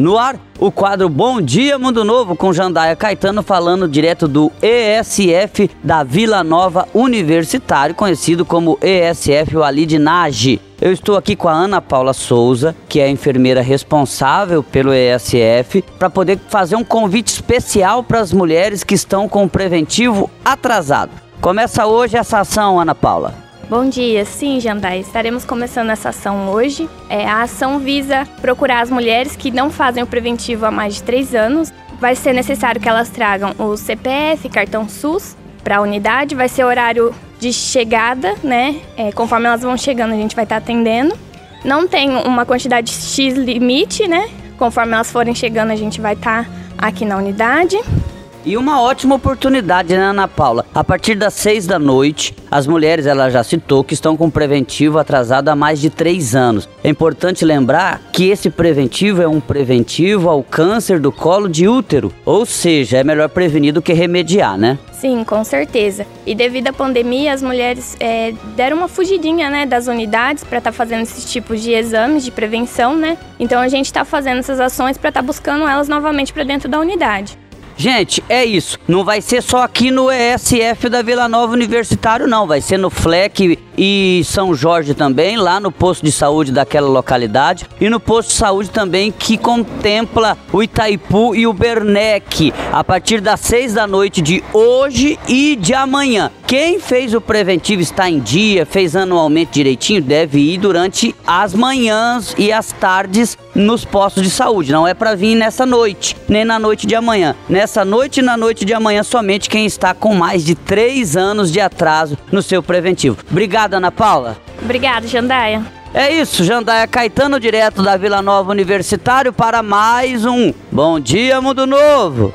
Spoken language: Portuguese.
No ar, o quadro Bom Dia Mundo Novo com Jandaia Caetano falando direto do ESF da Vila Nova Universitário, conhecido como ESF Walid Nage. Eu estou aqui com a Ana Paula Souza, que é a enfermeira responsável pelo ESF, para poder fazer um convite especial para as mulheres que estão com o preventivo atrasado. Começa hoje essa ação, Ana Paula. Bom dia, sim, Jandai. Estaremos começando essa ação hoje. É, a ação visa procurar as mulheres que não fazem o preventivo há mais de três anos. Vai ser necessário que elas tragam o CPF, cartão SUS para a unidade. Vai ser horário de chegada, né? É, conforme elas vão chegando, a gente vai estar tá atendendo. Não tem uma quantidade X limite, né? Conforme elas forem chegando, a gente vai estar tá aqui na unidade. E uma ótima oportunidade, né, Ana Paula? A partir das seis da noite, as mulheres, ela já citou, que estão com preventivo atrasado há mais de três anos. É importante lembrar que esse preventivo é um preventivo ao câncer do colo de útero. Ou seja, é melhor prevenir do que remediar, né? Sim, com certeza. E devido à pandemia, as mulheres é, deram uma fugidinha né, das unidades para estar tá fazendo esses tipos de exames de prevenção, né? Então a gente está fazendo essas ações para estar tá buscando elas novamente para dentro da unidade. Gente, é isso. Não vai ser só aqui no ESF da Vila Nova Universitário, não. Vai ser no FLEC e São Jorge também, lá no posto de saúde daquela localidade. E no posto de saúde também que contempla o Itaipu e o Bernec. A partir das seis da noite de hoje e de amanhã. Quem fez o preventivo está em dia, fez anualmente direitinho, deve ir durante as manhãs e as tardes nos postos de saúde. Não é para vir nessa noite, nem na noite de amanhã. Nessa noite e na noite de amanhã, somente quem está com mais de três anos de atraso no seu preventivo. Obrigada, Ana Paula. Obrigada, Jandaia. É isso, Jandaia Caetano, direto da Vila Nova Universitário, para mais um Bom Dia Mundo Novo.